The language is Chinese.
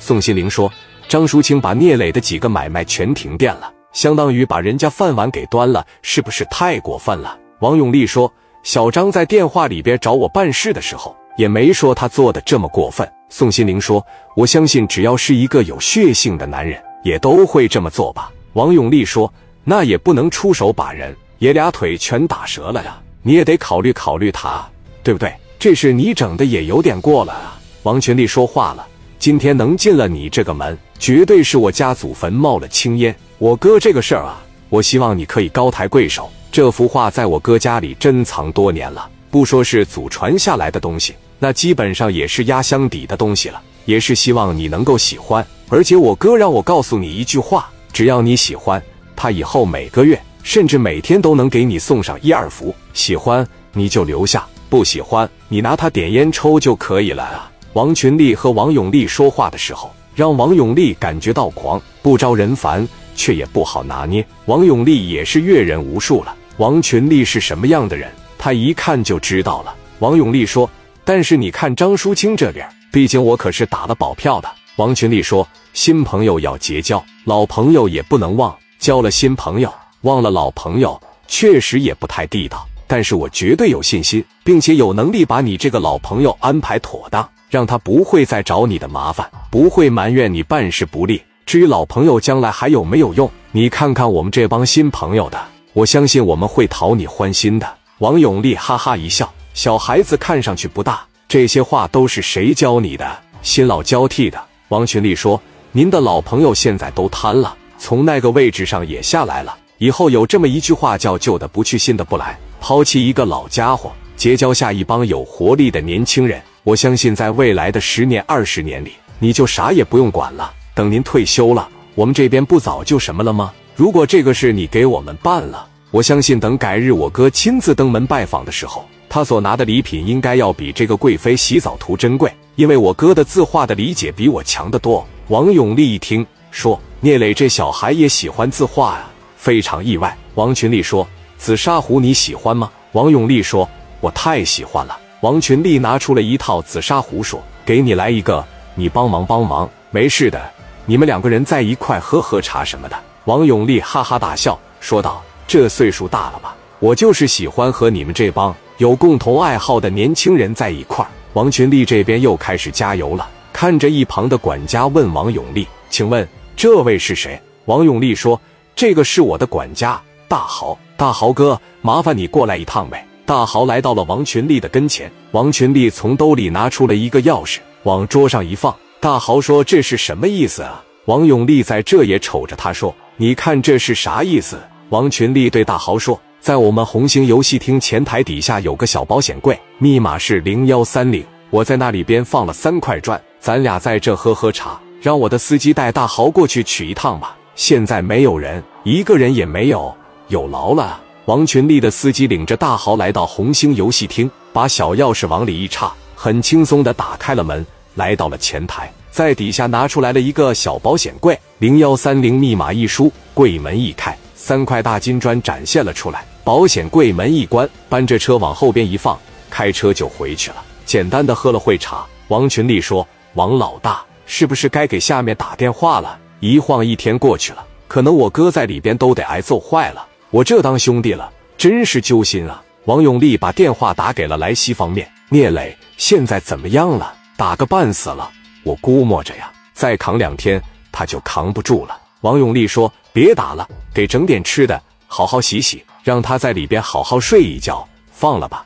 宋心凌说：“张淑清把聂磊的几个买卖全停电了，相当于把人家饭碗给端了，是不是太过分了？”王永利说：“小张在电话里边找我办事的时候，也没说他做的这么过分。”宋心凌说：“我相信，只要是一个有血性的男人，也都会这么做吧。”王永利说：“那也不能出手把人，爷俩腿全打折了呀，你也得考虑考虑他，对不对？这事你整的也有点过了啊。”王群力说话了：“今天能进了你这个门，绝对是我家祖坟冒了青烟。我哥这个事儿啊，我希望你可以高抬贵手。这幅画在我哥家里珍藏多年了，不说是祖传下来的东西。”那基本上也是压箱底的东西了，也是希望你能够喜欢。而且我哥让我告诉你一句话：只要你喜欢，他以后每个月甚至每天都能给你送上一二幅。喜欢你就留下，不喜欢你拿它点烟抽就可以了啊！王群力和王永利说话的时候，让王永利感觉到狂，不招人烦，却也不好拿捏。王永利也是阅人无数了，王群力是什么样的人，他一看就知道了。王永利说。但是你看张淑清这边，毕竟我可是打了保票的。王群力说：“新朋友要结交，老朋友也不能忘。交了新朋友，忘了老朋友，确实也不太地道。但是我绝对有信心，并且有能力把你这个老朋友安排妥当，让他不会再找你的麻烦，不会埋怨你办事不力。至于老朋友将来还有没有用，你看看我们这帮新朋友的，我相信我们会讨你欢心的。”王永利哈哈一笑。小孩子看上去不大，这些话都是谁教你的？新老交替的。王群力说：“您的老朋友现在都瘫了，从那个位置上也下来了。以后有这么一句话叫‘旧的不去，新的不来’。抛弃一个老家伙，结交下一帮有活力的年轻人。我相信，在未来的十年、二十年里，你就啥也不用管了。等您退休了，我们这边不早就什么了吗？如果这个事你给我们办了，我相信等改日我哥亲自登门拜访的时候。”他所拿的礼品应该要比这个贵妃洗澡图珍贵，因为我哥的字画的理解比我强得多。王永利一听说聂磊这小孩也喜欢字画呀，非常意外。王群力说：“紫砂壶你喜欢吗？”王永利说：“我太喜欢了。”王群力拿出了一套紫砂壶，说：“给你来一个，你帮忙帮忙，没事的，你们两个人在一块喝喝茶什么的。”王永利哈哈大笑，说道：“这岁数大了吧？我就是喜欢和你们这帮。”有共同爱好的年轻人在一块，王群力这边又开始加油了。看着一旁的管家问王永利：“请问这位是谁？”王永利说：“这个是我的管家大豪，大豪哥，麻烦你过来一趟呗。”大豪来到了王群力的跟前，王群力从兜里拿出了一个钥匙，往桌上一放。大豪说：“这是什么意思啊？”王永利在这也瞅着他说：“你看这是啥意思？”王群力对大豪说。在我们红星游戏厅前台底下有个小保险柜，密码是零幺三零。我在那里边放了三块砖，咱俩在这喝喝茶，让我的司机带大豪过去取一趟吧。现在没有人，一个人也没有，有劳了。王群力的司机领着大豪来到红星游戏厅，把小钥匙往里一插，很轻松的打开了门，来到了前台，在底下拿出来了一个小保险柜，零幺三零密码一输，柜门一开。三块大金砖展现了出来，保险柜门一关，搬着车往后边一放，开车就回去了。简单的喝了会茶，王群力说：“王老大，是不是该给下面打电话了？一晃一天过去了，可能我哥在里边都得挨揍坏了。我这当兄弟了，真是揪心啊！”王永利把电话打给了莱西方面，聂磊现在怎么样了？打个半死了，我估摸着呀，再扛两天他就扛不住了。王永利说。别打了，给整点吃的，好好洗洗，让他在里边好好睡一觉，放了吧。